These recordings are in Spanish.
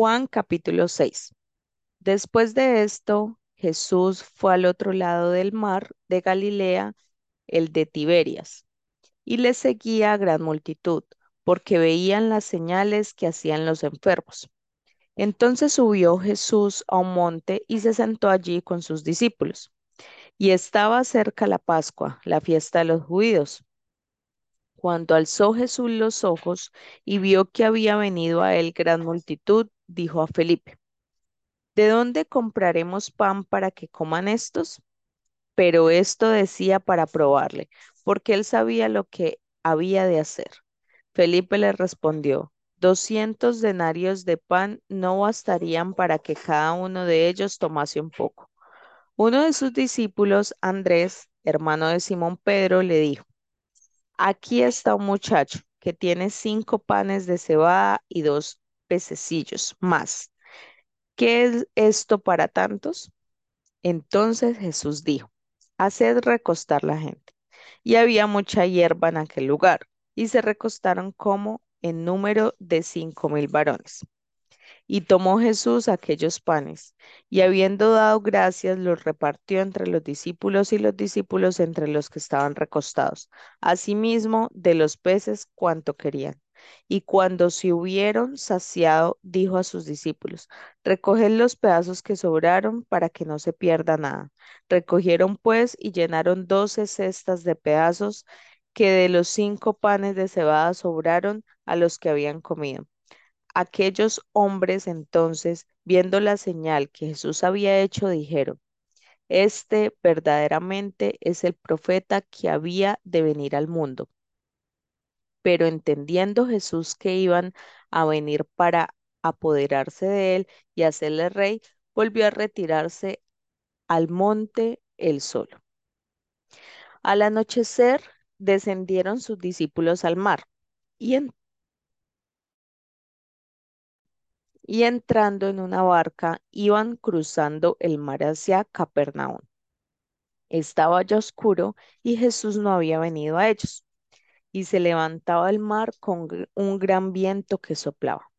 Juan capítulo 6. Después de esto, Jesús fue al otro lado del mar de Galilea, el de Tiberias, y le seguía gran multitud, porque veían las señales que hacían los enfermos. Entonces subió Jesús a un monte y se sentó allí con sus discípulos. Y estaba cerca la Pascua, la fiesta de los judíos. Cuando alzó Jesús los ojos y vio que había venido a él gran multitud, dijo a Felipe, ¿de dónde compraremos pan para que coman estos? Pero esto decía para probarle, porque él sabía lo que había de hacer. Felipe le respondió, doscientos denarios de pan no bastarían para que cada uno de ellos tomase un poco. Uno de sus discípulos, Andrés, hermano de Simón Pedro, le dijo, Aquí está un muchacho que tiene cinco panes de cebada y dos pececillos más. ¿Qué es esto para tantos? Entonces Jesús dijo, haced recostar la gente. Y había mucha hierba en aquel lugar, y se recostaron como en número de cinco mil varones. Y tomó Jesús aquellos panes, y habiendo dado gracias, los repartió entre los discípulos y los discípulos entre los que estaban recostados, asimismo de los peces cuanto querían. Y cuando se hubieron saciado, dijo a sus discípulos, recoged los pedazos que sobraron para que no se pierda nada. Recogieron pues y llenaron doce cestas de pedazos que de los cinco panes de cebada sobraron a los que habían comido. Aquellos hombres entonces, viendo la señal que Jesús había hecho, dijeron, Este verdaderamente es el profeta que había de venir al mundo. Pero entendiendo Jesús que iban a venir para apoderarse de él y hacerle rey, volvió a retirarse al monte él solo. Al anochecer descendieron sus discípulos al mar y, en- y entrando en una barca iban cruzando el mar hacia Capernaum. Estaba ya oscuro y Jesús no había venido a ellos. Y se levantaba el mar con un gran viento que soplaba.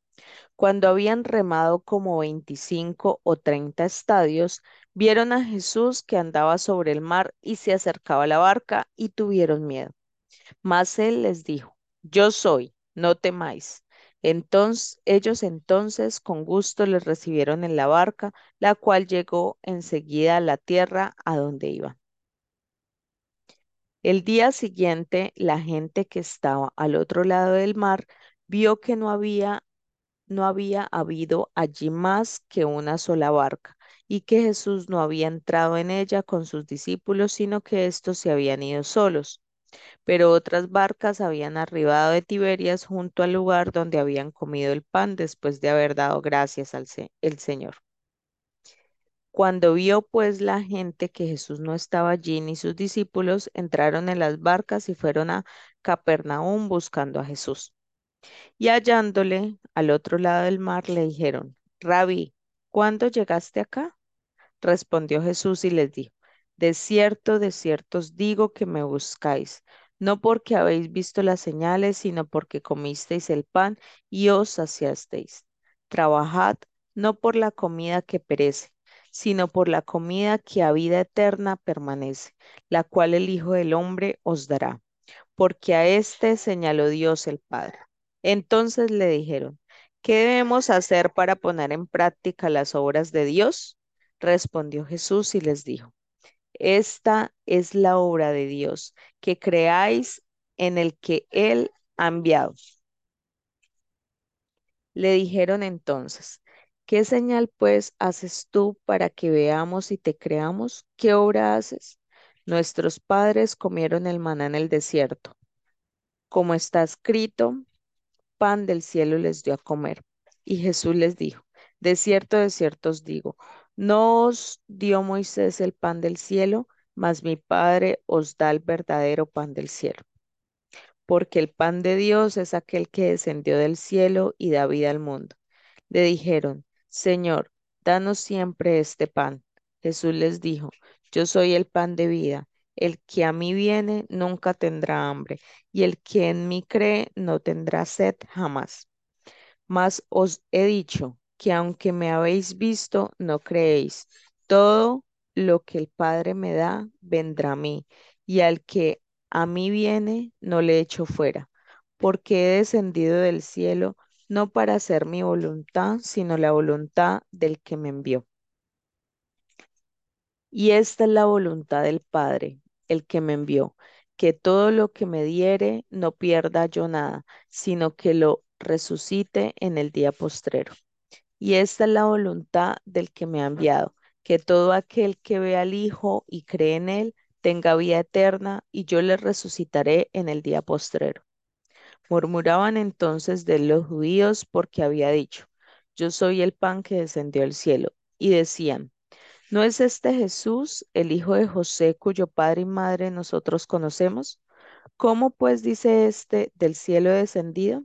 Cuando habían remado como veinticinco o treinta estadios, vieron a Jesús que andaba sobre el mar y se acercaba a la barca y tuvieron miedo. Mas él les dijo, Yo soy, no temáis. Entonces ellos entonces con gusto les recibieron en la barca, la cual llegó enseguida a la tierra a donde iban. El día siguiente, la gente que estaba al otro lado del mar vio que no había no había habido allí más que una sola barca y que Jesús no había entrado en ella con sus discípulos, sino que éstos se habían ido solos. Pero otras barcas habían arribado de Tiberias junto al lugar donde habían comido el pan después de haber dado gracias al se- el Señor. Cuando vio pues la gente que Jesús no estaba allí ni sus discípulos, entraron en las barcas y fueron a Capernaum buscando a Jesús. Y hallándole al otro lado del mar, le dijeron, Rabí, ¿cuándo llegaste acá? Respondió Jesús y les dijo, De cierto, de cierto os digo que me buscáis, no porque habéis visto las señales, sino porque comisteis el pan y os saciasteis. Trabajad no por la comida que perece, sino por la comida que a vida eterna permanece, la cual el Hijo del Hombre os dará, porque a éste señaló Dios el Padre. Entonces le dijeron, ¿qué debemos hacer para poner en práctica las obras de Dios? Respondió Jesús y les dijo, esta es la obra de Dios, que creáis en el que Él ha enviado. Le dijeron entonces, ¿qué señal pues haces tú para que veamos y te creamos? ¿Qué obra haces? Nuestros padres comieron el maná en el desierto, como está escrito, pan del cielo les dio a comer. Y Jesús les dijo, de cierto, de cierto os digo, no os dio Moisés el pan del cielo, mas mi Padre os da el verdadero pan del cielo. Porque el pan de Dios es aquel que descendió del cielo y da vida al mundo. Le dijeron, Señor, danos siempre este pan. Jesús les dijo, yo soy el pan de vida. El que a mí viene nunca tendrá hambre, y el que en mí cree no tendrá sed jamás. Mas os he dicho que aunque me habéis visto, no creéis. Todo lo que el Padre me da, vendrá a mí, y al que a mí viene, no le echo fuera, porque he descendido del cielo no para hacer mi voluntad, sino la voluntad del que me envió. Y esta es la voluntad del Padre, el que me envió, que todo lo que me diere no pierda yo nada, sino que lo resucite en el día postrero. Y esta es la voluntad del que me ha enviado, que todo aquel que ve al Hijo y cree en él tenga vida eterna, y yo le resucitaré en el día postrero. Murmuraban entonces de los judíos porque había dicho, yo soy el pan que descendió del cielo, y decían, ¿no es este Jesús, el hijo de José, cuyo padre y madre nosotros conocemos? ¿Cómo pues dice este del cielo descendido?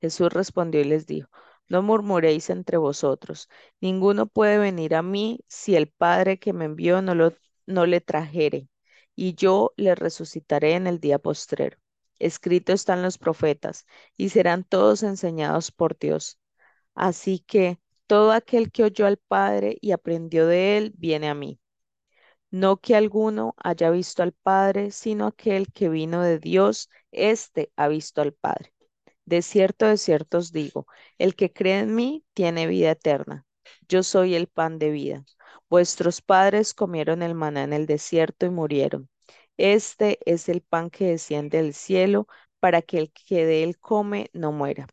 Jesús respondió y les dijo, no murmuréis entre vosotros, ninguno puede venir a mí si el Padre que me envió no, lo, no le trajere, y yo le resucitaré en el día postrero. Escrito están los profetas, y serán todos enseñados por Dios. Así que todo aquel que oyó al Padre y aprendió de él, viene a mí. No que alguno haya visto al Padre, sino aquel que vino de Dios, éste ha visto al Padre. De cierto, de cierto os digo, el que cree en mí tiene vida eterna. Yo soy el pan de vida. Vuestros padres comieron el maná en el desierto y murieron. Este es el pan que desciende del cielo para que el que de él come no muera.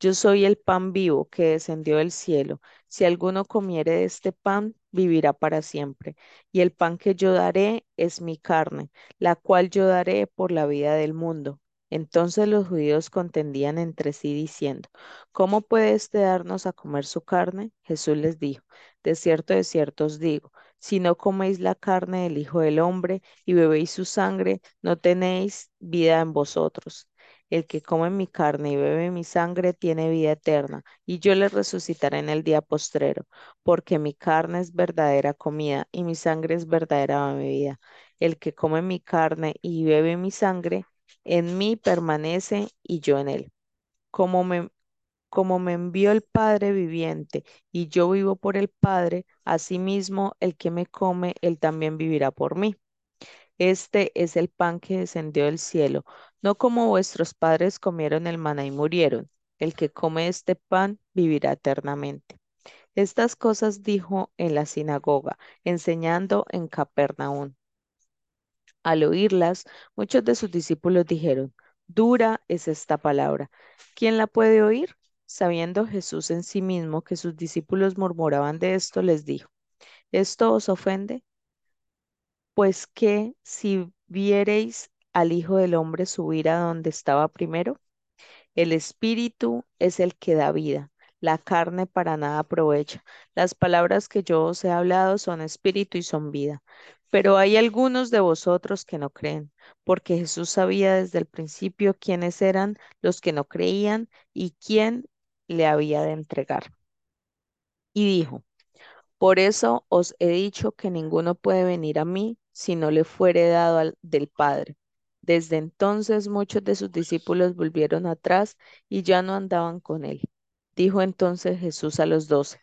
Yo soy el pan vivo que descendió del cielo. Si alguno comiere de este pan, vivirá para siempre. Y el pan que yo daré es mi carne, la cual yo daré por la vida del mundo. Entonces los judíos contendían entre sí diciendo, ¿cómo puede éste darnos a comer su carne? Jesús les dijo, de cierto, de cierto os digo, si no coméis la carne del Hijo del Hombre y bebéis su sangre, no tenéis vida en vosotros. El que come mi carne y bebe mi sangre tiene vida eterna, y yo le resucitaré en el día postrero, porque mi carne es verdadera comida y mi sangre es verdadera bebida. El que come mi carne y bebe mi sangre, en mí permanece y yo en él. Como me, como me envió el Padre viviente y yo vivo por el Padre, asimismo el que me come, él también vivirá por mí. Este es el pan que descendió del cielo, no como vuestros padres comieron el maná y murieron. El que come este pan vivirá eternamente. Estas cosas dijo en la sinagoga, enseñando en Capernaum. Al oírlas, muchos de sus discípulos dijeron, dura es esta palabra. ¿Quién la puede oír? Sabiendo Jesús en sí mismo que sus discípulos murmuraban de esto, les dijo, ¿esto os ofende? Pues que si viereis al Hijo del Hombre subir a donde estaba primero, el Espíritu es el que da vida, la carne para nada aprovecha. Las palabras que yo os he hablado son espíritu y son vida. Pero hay algunos de vosotros que no creen, porque Jesús sabía desde el principio quiénes eran los que no creían y quién le había de entregar. Y dijo, por eso os he dicho que ninguno puede venir a mí si no le fuere dado al, del Padre. Desde entonces muchos de sus discípulos volvieron atrás y ya no andaban con él. Dijo entonces Jesús a los doce,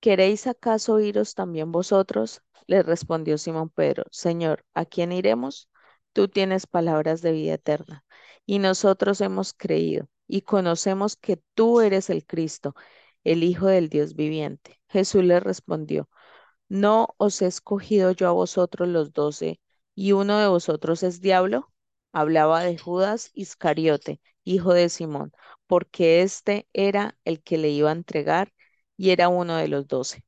¿queréis acaso iros también vosotros? Le respondió Simón Pedro, Señor, ¿a quién iremos? Tú tienes palabras de vida eterna, y nosotros hemos creído y conocemos que tú eres el Cristo, el Hijo del Dios viviente. Jesús le respondió, ¿no os he escogido yo a vosotros los doce, y uno de vosotros es diablo? Hablaba de Judas Iscariote, hijo de Simón, porque éste era el que le iba a entregar y era uno de los doce.